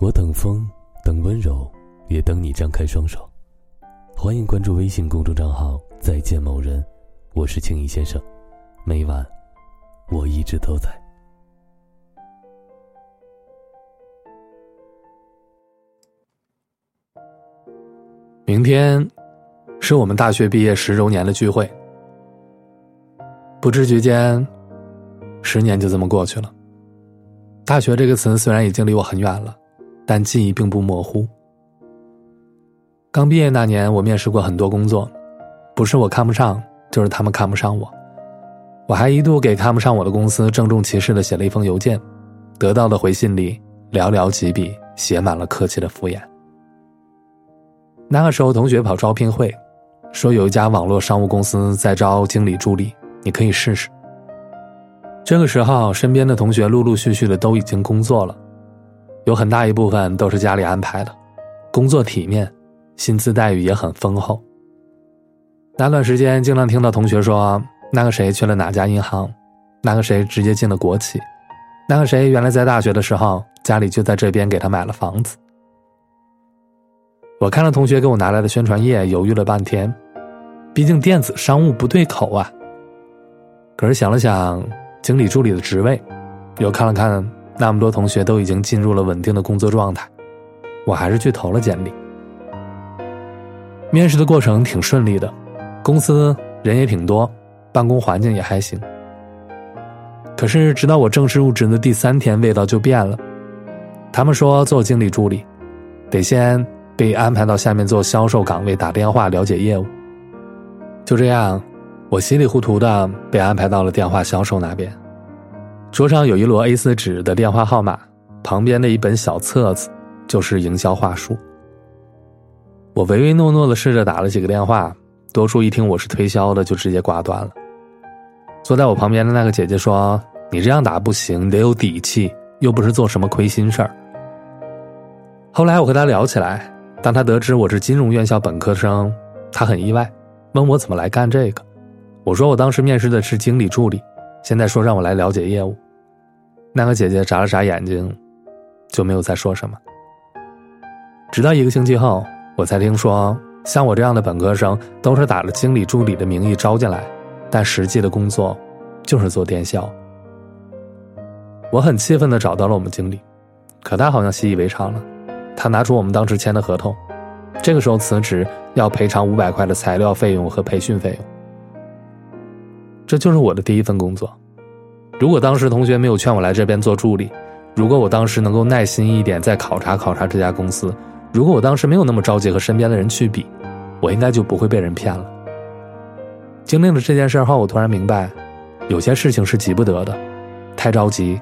我等风，等温柔，也等你张开双手。欢迎关注微信公众账号“再见某人”，我是青衣先生。每晚，我一直都在。明天是我们大学毕业十周年的聚会，不知觉间，十年就这么过去了。大学这个词虽然已经离我很远了。但记忆并不模糊。刚毕业那年，我面试过很多工作，不是我看不上，就是他们看不上我。我还一度给看不上我的公司郑重其事的写了一封邮件，得到的回信里寥寥几笔，写满了客气的敷衍。那个时候，同学跑招聘会，说有一家网络商务公司在招经理助理，你可以试试。这个时候，身边的同学陆陆续续的都已经工作了。有很大一部分都是家里安排的，工作体面，薪资待遇也很丰厚。那段时间，经常听到同学说，那个谁去了哪家银行，那个谁直接进了国企，那个谁原来在大学的时候家里就在这边给他买了房子。我看了同学给我拿来的宣传页，犹豫了半天，毕竟电子商务不对口啊。可是想了想，经理助理的职位，又看了看。那么多同学都已经进入了稳定的工作状态，我还是去投了简历。面试的过程挺顺利的，公司人也挺多，办公环境也还行。可是直到我正式入职的第三天，味道就变了。他们说做经理助理，得先被安排到下面做销售岗位，打电话了解业务。就这样，我稀里糊涂的被安排到了电话销售那边。桌上有一摞 A4 纸的电话号码，旁边的一本小册子就是营销话术。我唯唯诺诺的试着打了几个电话，多数一听我是推销的，就直接挂断了。坐在我旁边的那个姐姐说：“你这样打不行，你得有底气，又不是做什么亏心事儿。”后来我和她聊起来，当她得知我是金融院校本科生，她很意外，问我怎么来干这个。我说我当时面试的是经理助理。现在说让我来了解业务，那个姐姐眨了眨眼睛，就没有再说什么。直到一个星期后，我才听说，像我这样的本科生都是打着经理助理的名义招进来，但实际的工作就是做电销。我很气愤的找到了我们经理，可他好像习以为常了，他拿出我们当时签的合同，这个时候辞职要赔偿五百块的材料费用和培训费用。这就是我的第一份工作。如果当时同学没有劝我来这边做助理，如果我当时能够耐心一点再考察考察这家公司，如果我当时没有那么着急和身边的人去比，我应该就不会被人骗了。经历了这件事后，我突然明白，有些事情是急不得的，太着急，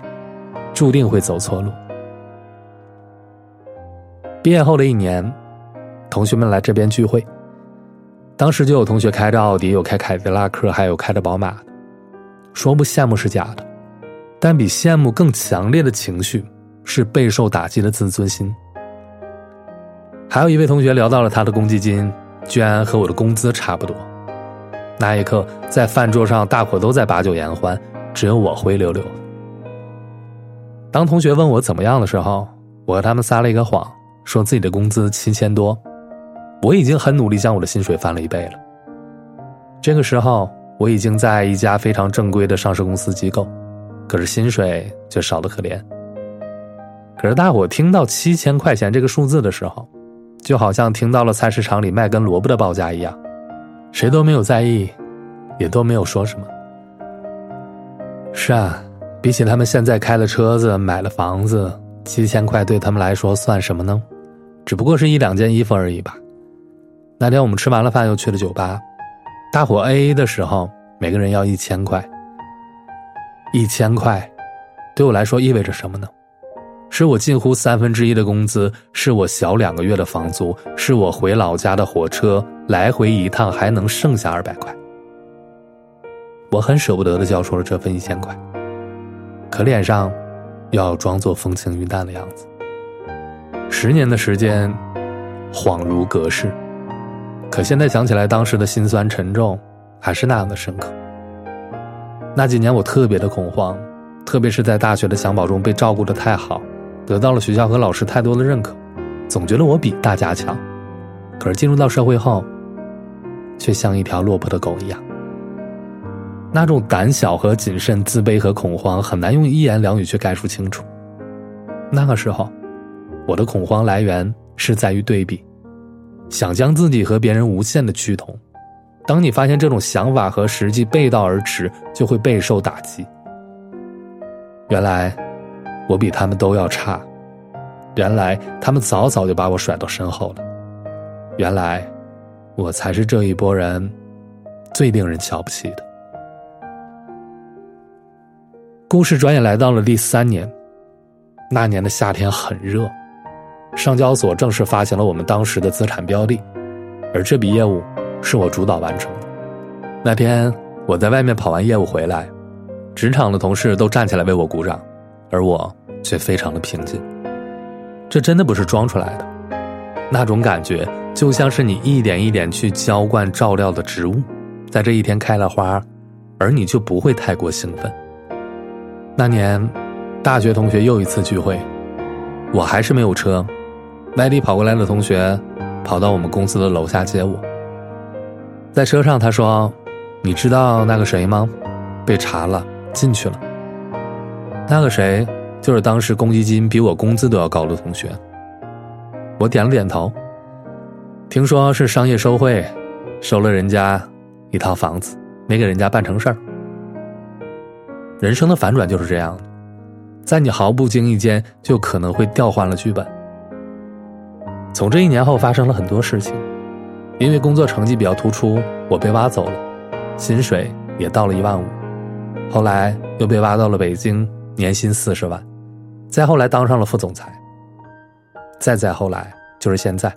注定会走错路。毕业后的一年，同学们来这边聚会。当时就有同学开着奥迪，有开凯迪拉克，还有开着宝马的。说不羡慕是假的，但比羡慕更强烈的情绪是备受打击的自尊心。还有一位同学聊到了他的公积金，居然和我的工资差不多。那一刻，在饭桌上，大伙都在把酒言欢，只有我灰溜溜。当同学问我怎么样的时候，我和他们撒了一个谎，说自己的工资七千多。我已经很努力将我的薪水翻了一倍了。这个时候，我已经在一家非常正规的上市公司机构，可是薪水却少得可怜。可是大伙听到七千块钱这个数字的时候，就好像听到了菜市场里卖根萝卜的报价一样，谁都没有在意，也都没有说什么。是啊，比起他们现在开了车子、买了房子，七千块对他们来说算什么呢？只不过是一两件衣服而已吧。那天我们吃完了饭，又去了酒吧，大伙 A A 的时候，每个人要一千块。一千块，对我来说意味着什么呢？是我近乎三分之一的工资，是我小两个月的房租，是我回老家的火车来回一趟还能剩下二百块。我很舍不得的交出了这份一千块，可脸上，要装作风轻云淡的样子。十年的时间，恍如隔世。可现在想起来，当时的心酸沉重，还是那样的深刻。那几年我特别的恐慌，特别是在大学的襁褓中被照顾的太好，得到了学校和老师太多的认可，总觉得我比大家强。可是进入到社会后，却像一条落魄的狗一样。那种胆小和谨慎、自卑和恐慌，很难用一言两语去概述清楚。那个时候，我的恐慌来源是在于对比，想将自己和别人无限的趋同。当你发现这种想法和实际背道而驰，就会备受打击。原来，我比他们都要差；原来，他们早早就把我甩到身后了；原来，我才是这一波人最令人瞧不起的。故事转眼来到了第三年，那年的夏天很热，上交所正式发行了我们当时的资产标的，而这笔业务是我主导完成的。那天我在外面跑完业务回来，职场的同事都站起来为我鼓掌，而我却非常的平静。这真的不是装出来的，那种感觉就像是你一点一点去浇灌照料的植物，在这一天开了花，而你就不会太过兴奋。那年，大学同学又一次聚会，我还是没有车。外地跑过来的同学，跑到我们公司的楼下接我。在车上，他说：“你知道那个谁吗？被查了，进去了。”那个谁，就是当时公积金比我工资都要高的同学。我点了点头。听说是商业受贿，收了人家一套房子，没给人家办成事儿。人生的反转就是这样的，在你毫不经意间，就可能会调换了剧本。从这一年后发生了很多事情，因为工作成绩比较突出，我被挖走了，薪水也到了一万五，后来又被挖到了北京，年薪四十万，再后来当上了副总裁，再再后来就是现在，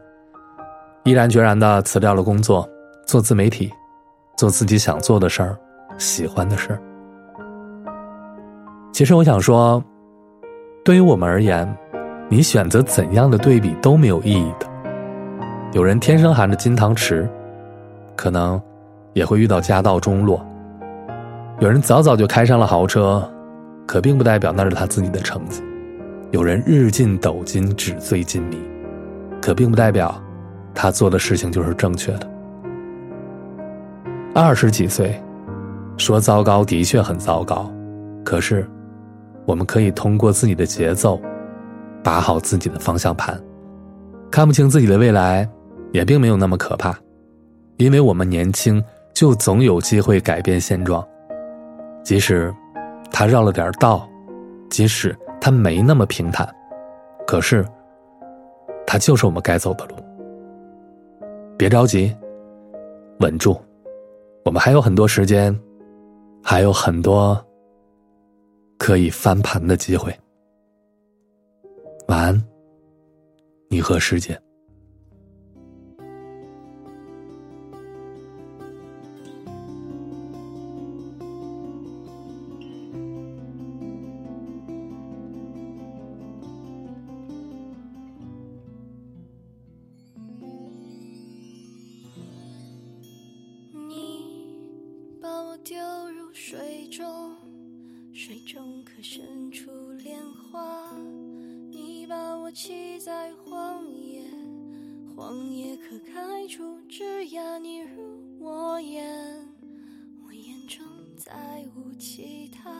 毅然决然的辞掉了工作，做自媒体，做自己想做的事儿，喜欢的事儿。其实我想说，对于我们而言，你选择怎样的对比都没有意义的。有人天生含着金汤匙，可能也会遇到家道中落；有人早早就开上了豪车，可并不代表那是他自己的成绩；有人日进斗金，纸醉金迷，可并不代表他做的事情就是正确的。二十几岁，说糟糕的确很糟糕，可是。我们可以通过自己的节奏，把好自己的方向盘。看不清自己的未来，也并没有那么可怕，因为我们年轻，就总有机会改变现状。即使他绕了点道，即使他没那么平坦，可是，他就是我们该走的路。别着急，稳住，我们还有很多时间，还有很多。可以翻盘的机会。晚安，你和世界。你把我丢入水中。水中可生出莲花，我栖在荒野，荒野可开出枝桠。你入我眼，我眼中再无其他。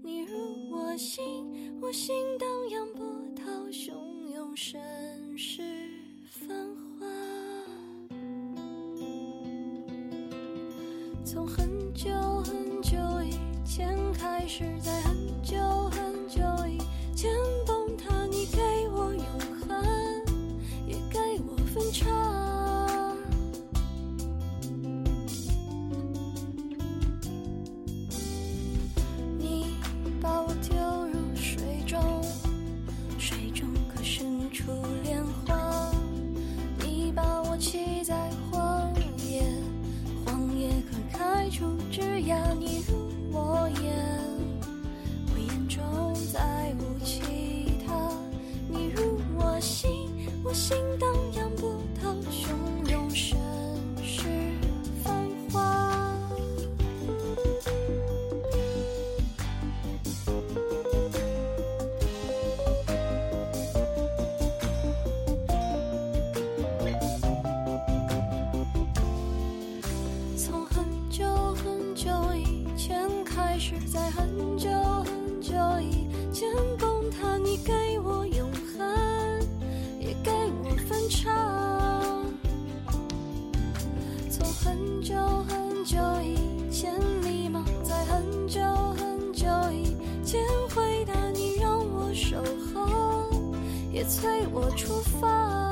你入我心，我心荡漾波涛汹涌，盛世繁华。从很久很久以。前开始，在很久很是在很久很久以前崩塌，你给我永恒，也给我分岔。从很久很久以前，迷茫，在很久很久以前回答你，让我守候，也催我出发。